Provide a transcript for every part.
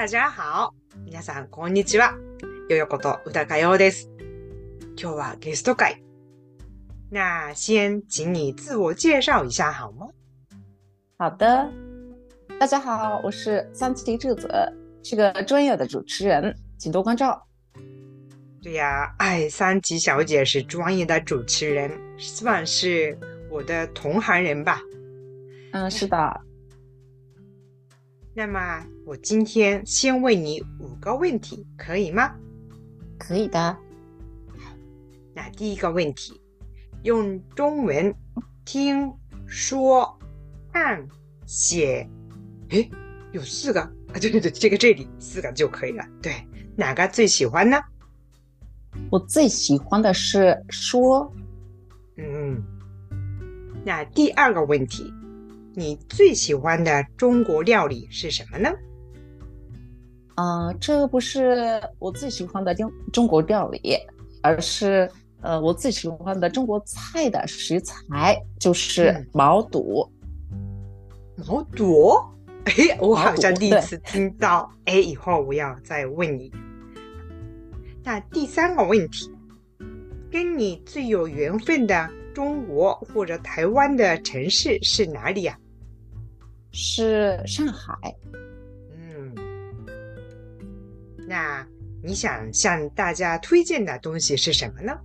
大家好。皆さん、こんにちは。よよこと宇高洋です。今日はゲスト会。那先请你自我介绍一下好吗？好的，大家好，我是三崎智子，是个专业的主持人，请多关照。对呀，哎，三吉小姐是专业的主持人，算是我的同行人吧。嗯，是的， 那么我今天先问你五个问题，可以吗？可以的。那第一个问题，用中文听说看写，诶，有四个啊？对对对，这个这里四个就可以了。对，哪个最喜欢呢？我最喜欢的是说，嗯，那第二个问题，你最喜欢的中国料理是什么呢？呃，这不是我最喜欢的中中国料理，而是呃我最喜欢的中国菜的食材就是嗯毛肚。毛肚？哎，我好像第一次听到。哎，以后我要再问你。那第三个问题，跟你最有缘分的中国或者台湾的城市是哪里呀、是上海。嗯，那你想向大家推荐的东西是什么呢？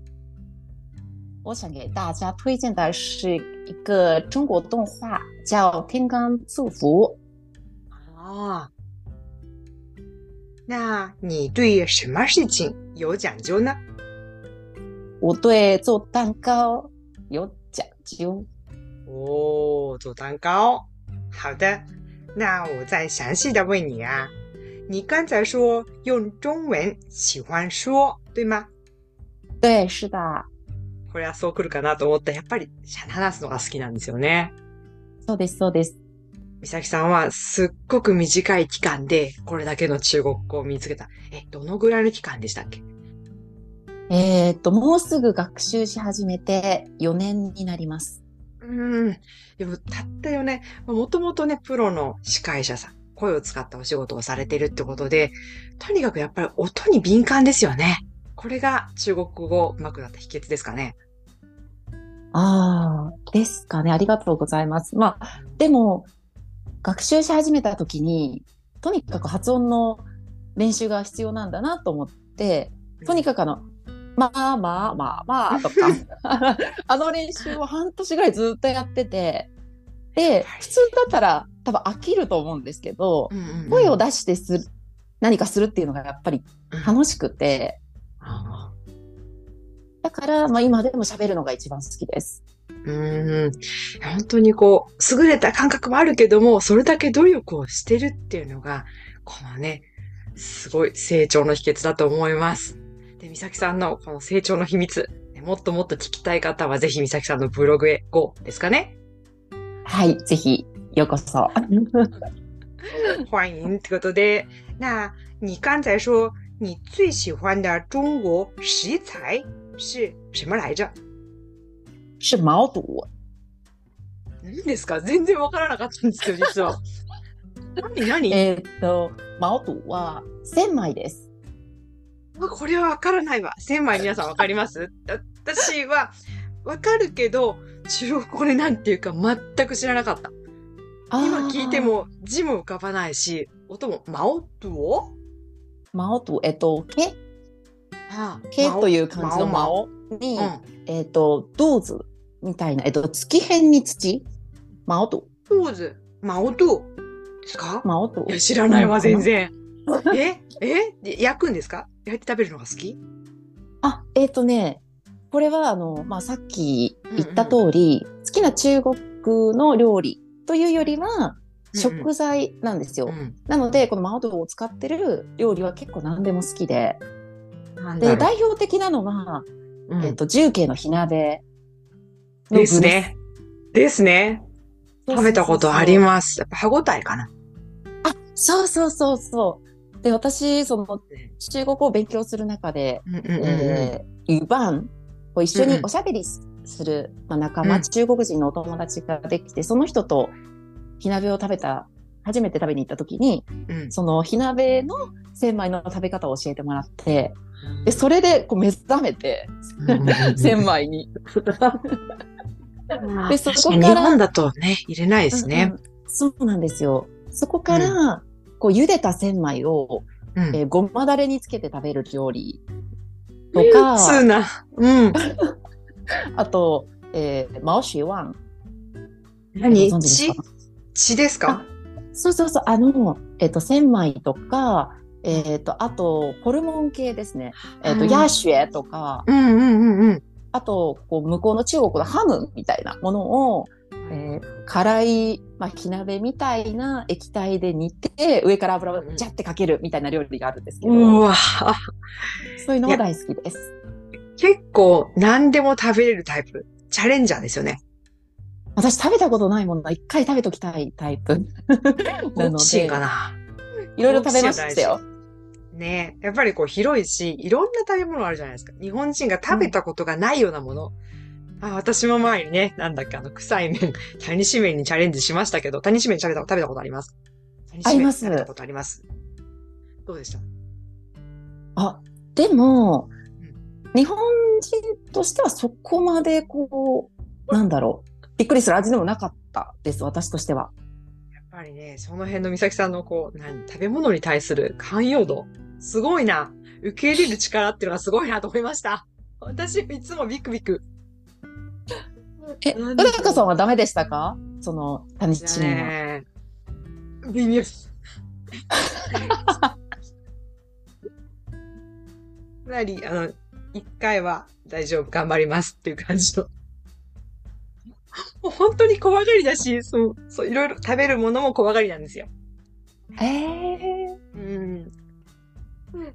我想给大家推荐的是一个中国动画，叫《天罡祝福》。哦，那你对什么事情有讲究呢？我对做蛋糕有讲究。哦，做蛋糕。好的，那我再详细的问你啊，你刚才说用中文喜欢说，对吗？对，是的，これはそう来るかなと思った。やっぱり話すのが好きなんですよね。そうです、そうです。美咲さんはすっごく短い期間でこれだけの中国語を見つけた。え、どのぐらいの期間でしたっけ？えっと、もうすぐ学習し始めて4年になります。うん。でも、たったよね。もともとね、プロの司会者さん、声を使ったお仕事をされてるってことで、とにかくやっぱり音に敏感ですよね。これが中国語上手くなった秘訣ですかね。ああ、ですかね。ありがとうございます。まあ、でも、学習し始めた時に、とにかく発音の練習が必要なんだなと思って、とにかくあの、まあまあまあまあとか、あの練習を半年ぐらいずっとやってて、で、普通だったら多分飽きると思うんですけど、うんうんうん。声を出してする、何かするっていうのがやっぱり楽しくて、あだから、まあ今でも喋るのが一番好きです。ーうん。本当にこう、優れた感覚もあるけども、それだけ努力をしてるっていうのが、このね、すごい成長の秘訣だと思います。で、美咲さんのこの成長の秘密、ねもっともっと聞きたい方はぜひ美咲さんのブログへ GO ですかね。はい、ぜひ、ようこそ。欢迎这ことで、那你刚才说你最喜欢的中国食材是什么来着？是毛肚。何ですか？全然わからなかったんですよ、実は。何？何？えーっと、毛肚は千枚です。あこれはわからないわ。千枚皆さんわかります？あ私はわかるけど、中国語でなんていうか全く知らなかった。今聞いても字も浮かばないし、音も、マオトを？毛肚、えっと、毛あ毛という漢字のマオ毛に、うん。えっと、銅図みたいな、えっと、月辺に土毛肚。ポーズ、マオトですか？毛肚いや、知らないわ、うん。全然。え？え？で焼くんですか？焼いて食べるのが好き？あ、えっとね、これはあの、まあ、さっき言った通り、好きな中国の料理というよりは、うんうん食材なんですよ。ん。なので、このマオドを使ってる料理は結構何でも好きで、で、代表的なのは、うんえっと、重慶の火鍋ですね。ですね。食べたことありす。ます。やっぱ歯ごたえかな。あ、そうそうそうそう。で、私、その、中国を勉強する中で、ユバンを一緒うんうん。におしゃべりする、まあ、仲間、うん。中国人のお友達ができて、その人と火鍋を食べた初めて食べに行った時に、うん。その火鍋の千枚の食べ方を教えてもらって、で、それでこう目覚めて、千枚に。でそこから日本だとね、入れないですね。うんうん。そうなんですよ。そこから、こう茹でた千枚を、うん。えーごまだれにつけて食べる料理とか。うん。あと、えー、マオシュワン。何？血か？血？ですか？そうそうそう、あの、えっ、と、千枚とか、えっ、と、あと、ホルモン系ですね。えっ、と、うんヤーシュエとか、うんうんうんうん。あと、こう、向こうの中国のハムみたいなものを、えー辛い、まあ、火鍋みたいな液体で煮て、上から油をジャってかけるみたいな料理があるんですけど、うわそういうのが大好きです。結構何でも食べれるタイプ。チャレンジャーですよね。私食べたことないものは一回食べときたいタイプ なので、かな。いろいろ食べましたよ。ねやっぱりこう広いし、いろんな食べ物あるじゃないですか。日本人が食べたことがないようなもの。あ私も前にね、なんだっけ、あの、臭い麺、谷し麺にチャレンジしましたけど、谷し麺食べた食べたことあります？谷あります食べたことあります？どうでした？あ、でも、日本人としてはそこまでこう、なんだろう、びっくりする味でもなかったです、私としては。やっぱりね、その辺の美咲さんのこう、何、食べ物に対する寛容度、すごいな。受け入れる力っていうのがすごいなと思いました。私いつもビクビク。え、な宇んで高さんはダメでしたか？その、谷地麺は。ねえ微妙。なり、あの、一回は大丈夫、頑張りますっていう感じの。もう本当に怖がりだし、そう、そう、いろいろ食べるものも怖がりなんですよ。ええ嗯，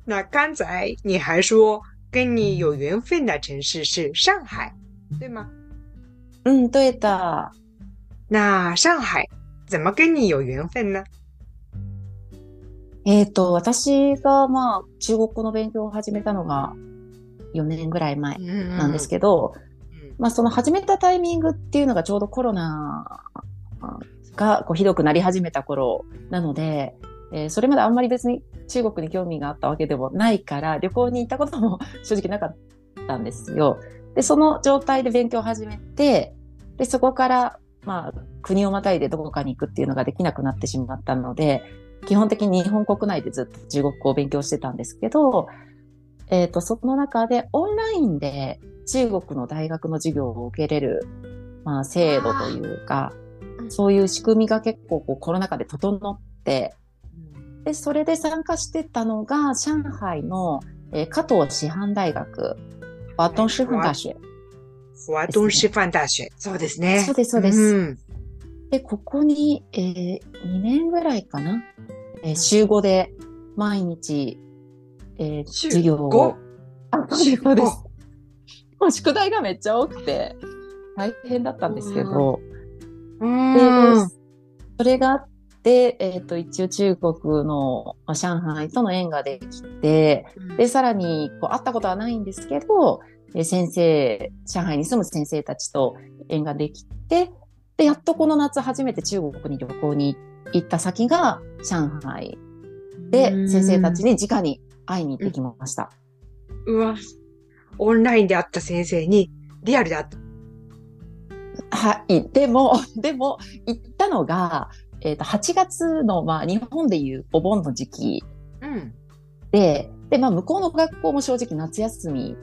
那刚才你还说跟你有缘分的城市是上海，对吗？うん、どうやった那上海怎么跟你有缘分呢？えっ、と、私が、まあ、中国語の勉強を始めたのが4年ぐらい前ななんですけど、うんまあ、その始めたタイミングっていうのがちょうどコロナがこうひどくなり始めた頃なので、えーそれまであんまり別に中国に興味があったわけでもないから、旅行に行ったことも 正直なかったんですよ。で、その状態で勉強を始めて、で、そこから、まあ、国をまたいでどこかに行くっていうのができなくなってしまったので、基本的に日本国内でずっと中国語を勉強してたんですけど、えっ、と、その中でオンラインで中国の大学の授業を受けれる、まあ、制度というか、そういう仕組みが結構こうコロナ禍で整って、で、それで参加してたのが、上海の、えー加藤師範大学、バトン師範大学。华东师范大学。そうですね。そうですそうですんで、ここに、えー、2年ぐらいかな、えー週5で毎日、えー週授業を五？あ、そうです。もう宿題がめっちゃ多くて、大変だったんですけど、うでん。それがあって、えっ、と、一応中国のまあ上海との縁ができて、で、さらに、こう、会ったことはないんですけど、えー先生、上海に住む先生たちと縁ができて、で、やっとこの夏初めて中国に旅行に行った先が上海で、先生たちに直に会いに行ってきました。うわ。オンラインで会った先生に、リアルで会った。はい。でも、でも、行ったのが、えっ、と、8月の、まあ、日本でいうお盆の時期うん。で、で、まあ、向こうの学校も正直夏休み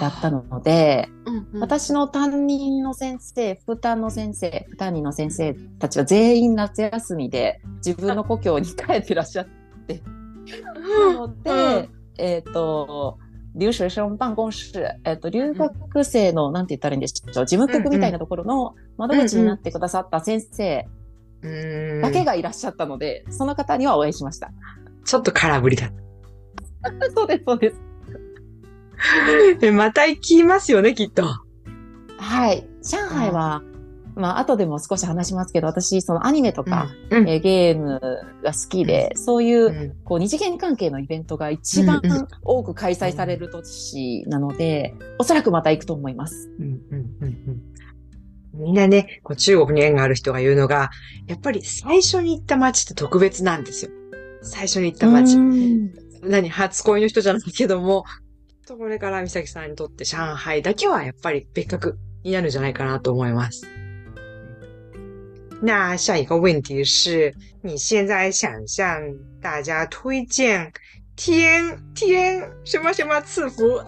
だったので、うんうん私の担任の先生、副担の先生、副担任の先生たちは全員夏休みで自分の故郷に帰ってらっしゃって。なので、えっ、と、留学生办公室、えっ、と、留学生の、なんて言ったらいいんでしょう、事務局みたいなところの窓口になってくださった先生うんだけがいらっしゃったので、その方にはお会いしました。ちょっと空振りだ。そうです、そうです。えまた行きますよね、きっと。はい。上海は、まあ、後でも少し話しますけど、私、そのアニメとか、うん。えーゲームが好きで、そういう、うんこう、二次元関係のイベントが一番うんうん多く開催される都市なので、おそらくまた行くと思います。うんうんうんうんみんなね、こう中国に縁がある人が言うのが、やっぱり最初に行った街って特別なんですよ。最初に行った街。何、初恋の人じゃないけども、とこれから美咲さんにとって上海だけはやっぱり別格になるんじゃないかなと思います。那下一个问题是，你现在想向大家推荐天天什么什么赐福？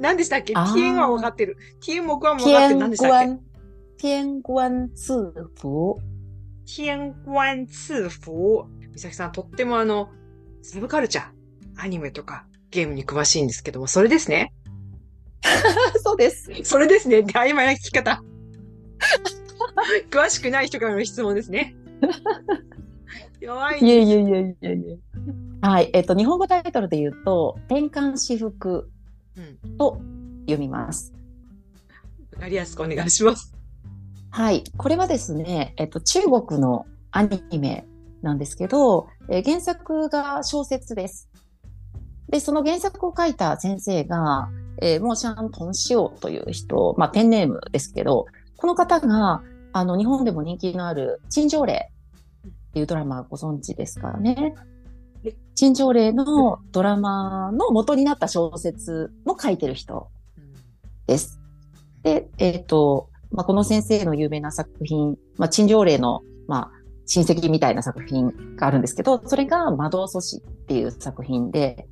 何でしたっけ？天は分かってる。天目は分かってる。何でしたっけ？天官赐福？天官赐福？美咲さん、とってもあの、サブカルチャー、アニメとかゲームに詳しいんですけども、それですね？そうです。それですね。曖昧な聞き方。詳しくない人からの質問ですね。弱い。いやいやいやいやいや。はい。えっと、日本語タイトルで言うと、転換私服と読みます。わ、かりやすくお願いします。はい。これはですね、えっと、中国のアニメなんですけど、えー、原作が小説です。で、その原作を書いた先生が、えー、モーシャン・トンシオという人、まあ、ペンネームですけど、この方が、あの、日本でも人気のある、陳情令っていうドラマご存知ですかね。陳情令のドラマの元になった小説も書いてる人です。で、えっ、ー、と、まあ、この先生の有名な作品、まあ、陳情令の、まあ、親戚みたいな作品があるんですけど、それが魔導阻止っていう作品で、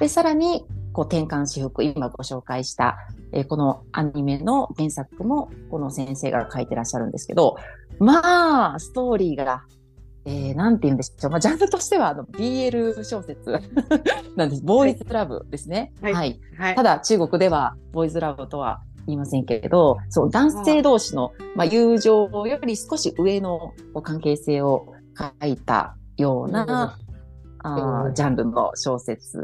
で、さらに、こう、転換私服、今ご紹介した、えー、このアニメの原作も、この先生が書いてらっしゃるんですけど、まあ、ストーリーが、えー、なんて言うんでしょう。まあ、ジャンルとしては、あの、BL 小説 なんです。ボーイズラブですね。はい。はい。はい、ただ、中国では、ボーイズラブとは言いませんけれど、そう、男性同士の、まあ、友情より少し上の関係性を書いたような、あジャンルの小説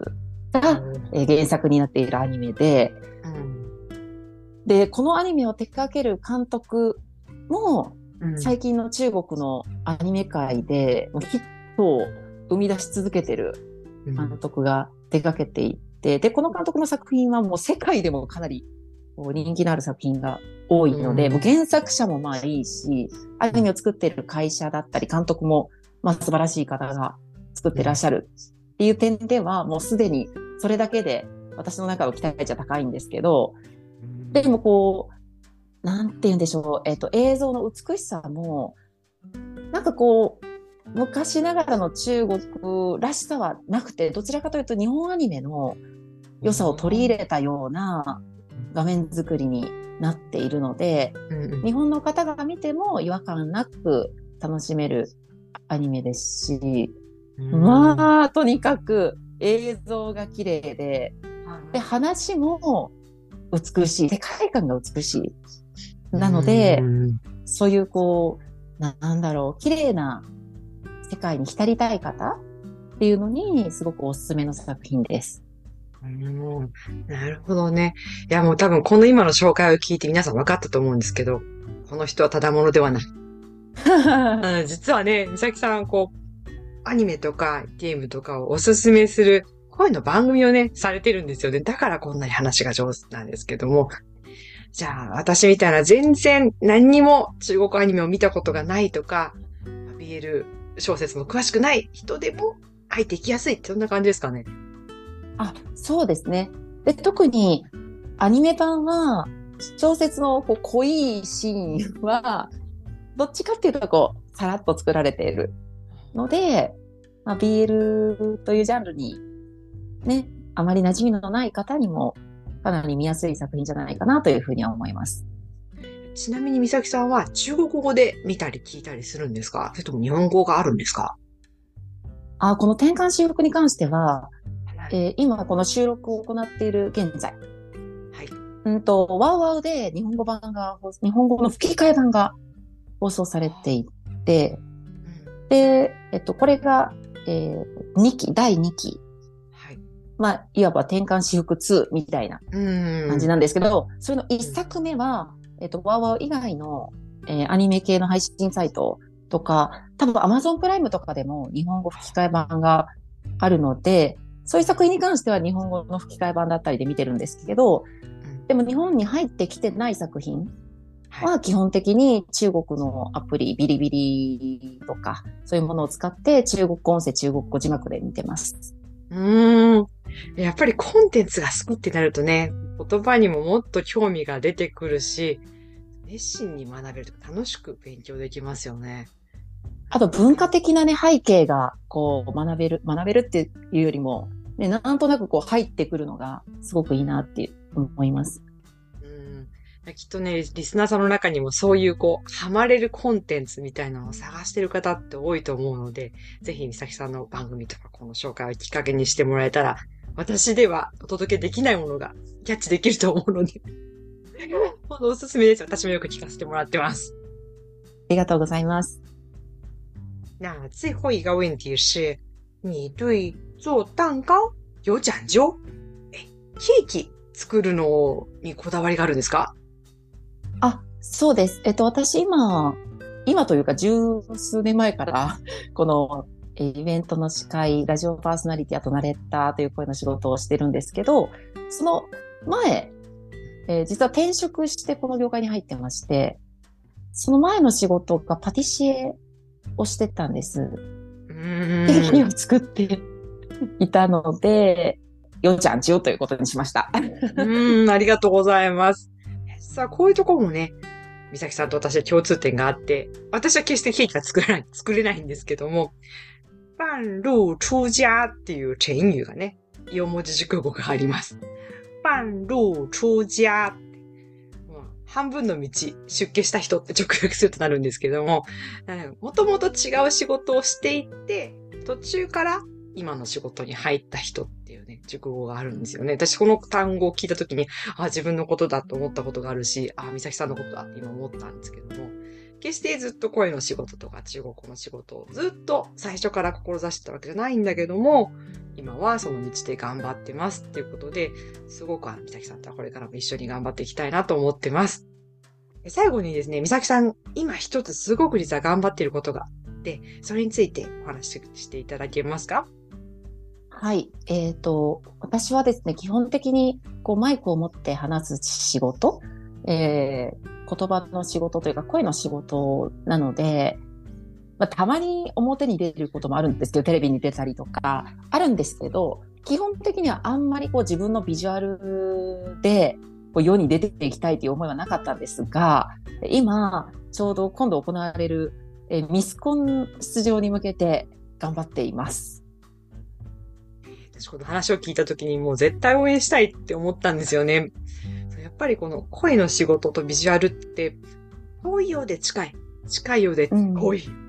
が、えー、原作になっているアニメで、うん、で、このアニメを手掛ける監督も、最近の中国のアニメ界でヒットを生み出し続けてる監督が手掛けていて、で、この監督の作品はもう世界でもかなり人気のある作品が多いので、うん、もう原作者もまあいいし、アニメを作ってる会社だったり、監督もまあ素晴らしい方が作ってらっしゃるっていう点では、もうすでにそれだけで私の中の期待値は高いんですけど、でもこう、なんて言うんでしょう、えっ、ー、と、映像の美しさも、なんかこう、昔ながらの中国らしさはなくて、どちらかというと日本アニメの良さを取り入れたような画面作りになっているので、うん日本の方が見ても違和感なく楽しめるアニメですし、うん、まあ、とにかく映像が綺麗で、で、話も美しい。世界観が美しい。なので、うん、そういうこう、なんだろう、綺麗な世界に浸りたい方っていうのにすごくおすすめの作品です。うん、なるほどね。いや、もう多分この今の紹介を聞いて皆さん分かったと思うんですけど、この人はただものではない。実はね、美咲さん、こう、アニメとかゲームとかをおすすめする声の番組をね、されてるんですよね。だからこんなに話が上手なんですけども。じゃあ、私みたいな全然何にも中国アニメを見たことがないとか、BL 小説も詳しくない人でも入っていきやすいってそんな感じですかね。あ、そうですね。で、特にアニメ版は、小説のこう濃いシーンは、どっちかっていうとこう、さらっと作られているので、まあ、BL というジャンルにね、あまり馴染みのない方にも、かなり見やすい作品じゃないかなというふうには思います。ちなみに美咲さんは中国語で見たり聞いたりするんですか？それとも日本語があるんですか？あ、この転換修復に関しては、えー、今この収録を行っている現在、はい。うんと、ワウワウで日本語版が、日本語の吹き替え版が放送されていて、で、えっと、これが、えー、2期、第2期。はい。まあ、いわば転換私服2みたいな感じなんですけど、それの1作目は、えっと、ワウワウ以外の、えー、アニメ系の配信サイトとか、多分 Amazon プライムとかでも日本語吹き替え版があるので、そういう作品に関しては日本語の吹き替え版だったりで見てるんですけど、でも日本に入ってきてない作品は基本的に中国のアプリ、ビリビリとか、そういうものを使って中国音声、中国語字幕で見てます。うーん。やっぱりコンテンツが好きってなるとね、言葉にももっと興味が出てくるし、熱心に学べるとか楽しく勉強できますよね。あと文化的なね、背景がこう学べる、学べるっていうよりも、ね、なんとなくこう入ってくるのがすごくいいなって思います。うん。きっとね、リスナーさんの中にもそういうこう、ハマれるコンテンツみたいなのを探してる方って多いと思うので、ぜひ、みさきさんの番組とかこの紹介をきっかけにしてもらえたら、私ではお届けできないものがキャッチできると思うので、ほんとおすすめです。私もよく聞かせてもらってます。ありがとうございます。那最后一个问题是，你对做蛋糕有讲究？え、ケーキ作るのにこだわりがあるんですか？あ、そうです。えっと、私今、今というか十数年前から、このイベントの司会、ラジオパーソナリティ、あとナレッターという声の仕事をしてるんですけど、その前、えー、実は転職してこの業界に入ってまして、その前の仕事がパティシエをしてたんです。ケーキを作っていたので、よちゃんちよということにしました。うん、ありがとうございます。さあ、こういうとこもね、美咲さんと私は共通点があって、私は決してケーキが作れない、作れないんですけども、半路出家っていうチェンユがね、4文字熟語があります。半路出家半分の道、出家した人って直訳するとなるんですけども、もともと違う仕事をしていって、途中から今の仕事に入った人っていうね、熟語があるんですよね。私この単語を聞いたときに、あ、自分のことだと思ったことがあるし、あ、美咲さんのことだって今思ったんですけども、決してずっと声の仕事とか中国語の仕事をずっと最初から志してたわけじゃないんだけども、今はその道で頑張ってますっていうことで、すごく美咲さんとはこれからも一緒に頑張っていきたいなと思ってます。最後にですね、美咲さん、今一つすごく実は頑張っていることがあって、それについてお話ししていただけますか？はい。え、ー、と、私はですね、基本的にこうマイクを持って話す仕事、えー、言葉の仕事というか声の仕事なので、まあ、たまに表に出ることもあるんですけど、テレビに出たりとか、あるんですけど、基本的にはあんまりこう自分のビジュアルでこう世に出ていきたいという思いはなかったんですが、今、ちょうど今度行われるえミスコン出場に向けて頑張っています。私この話を聞いた時にもう絶対応援したいって思ったんですよね。やっぱりこの声の仕事とビジュアルって遠いようで近い。近いようで遠い。うん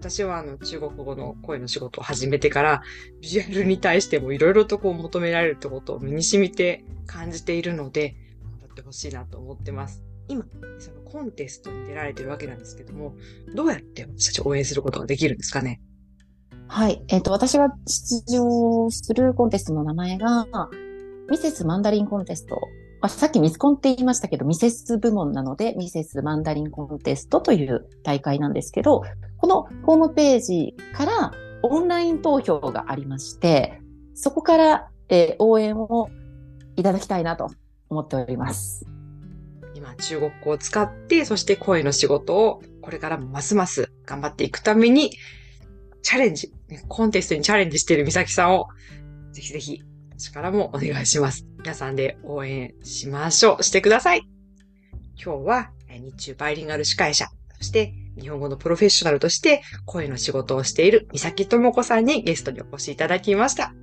私はあの中国語の声の仕事を始めてから、ビジュアルに対してもいろいろとこう求められるってことを身に染みて感じているので、頑張ってほしいなと思ってます。今、そのコンテストに出られてるわけなんですけども、どうやって私たち応援することができるんですかね？はい。えっ、ー、と、私が出場するコンテストの名前が、ミセスマンダリンコンテストまあ、さっきミスコンって言いましたけど、ミセス部門なので、ミセスマンダリンコンテストという大会なんですけど、このホームページからオンライン投票がありまして、そこから、えー、応援をいただきたいなと思っております。今、中国語を使って、そして声の仕事をこれからもますます頑張っていくために、チャレンジ、コンテストにチャレンジしている美咲さんを、ぜひぜひ私からもお願いします。皆さんで応援しましょう。してください。今日は日中バイリンガル司会者、そして日本語のプロフェッショナルとして声の仕事をしている三崎智子さんにゲストにお越しいただきました。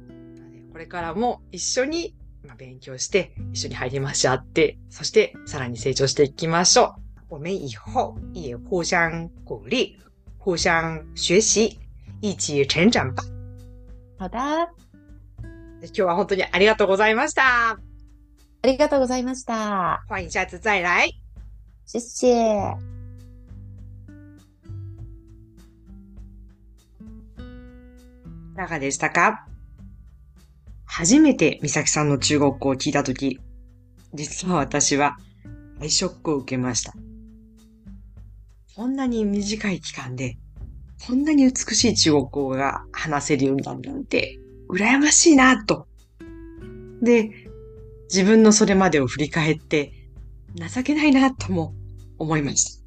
これからも一緒に勉強して、一緒に入りましょって、そしてさらに成長していきましょう。我们以后也互相鼓励、互相学习、一起成长吧。好的。今日は本当にありがとうございました。ありがとうございました。欢迎下次再来。谢谢。いかがでしたか？初めて美咲さんの中国語を聞いたとき、実は私は大ショックを受けました。こんなに短い期間で、こんなに美しい中国語が話せるようになるなんて羨ましいな、と。で、自分のそれまでを振り返って、情けないな、とも思いまし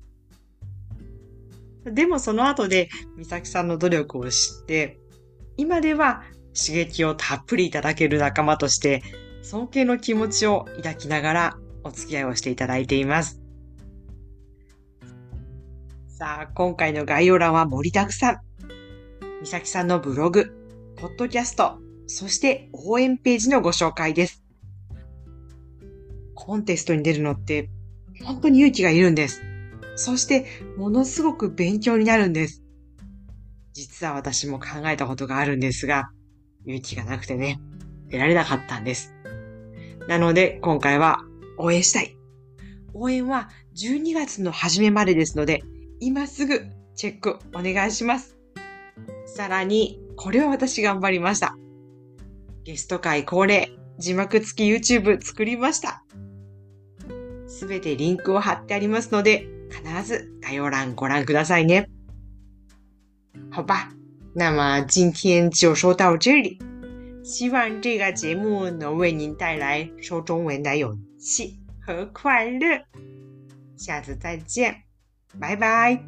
た。でもその後で、美咲さんの努力を知って、今では刺激をたっぷりいただける仲間として、尊敬の気持ちを抱きながらお付き合いをしていただいています。さあ、今回の概要欄は盛りだくさん。美咲さんのブログ、ポッドキャスト、そして応援ページのご紹介です。コンテストに出るのって本当に勇気がいるんです。そしてものすごく勉強になるんです。実は私も考えたことがあるんですが、勇気がなくてね、出られなかったんです。なので今回は応援したい。応援は12月の初めまでですので、今すぐチェックお願いします。さらに、これは私頑張りました。ゲスト会恒例、字幕付き YouTube 作りました。すべてリンクを貼ってありますので、必ず概要欄ご覧くださいね。好吧，那么今天就说到这里。希望这个节目能为您带来说中文的勇气和快乐。下次再见。拜拜。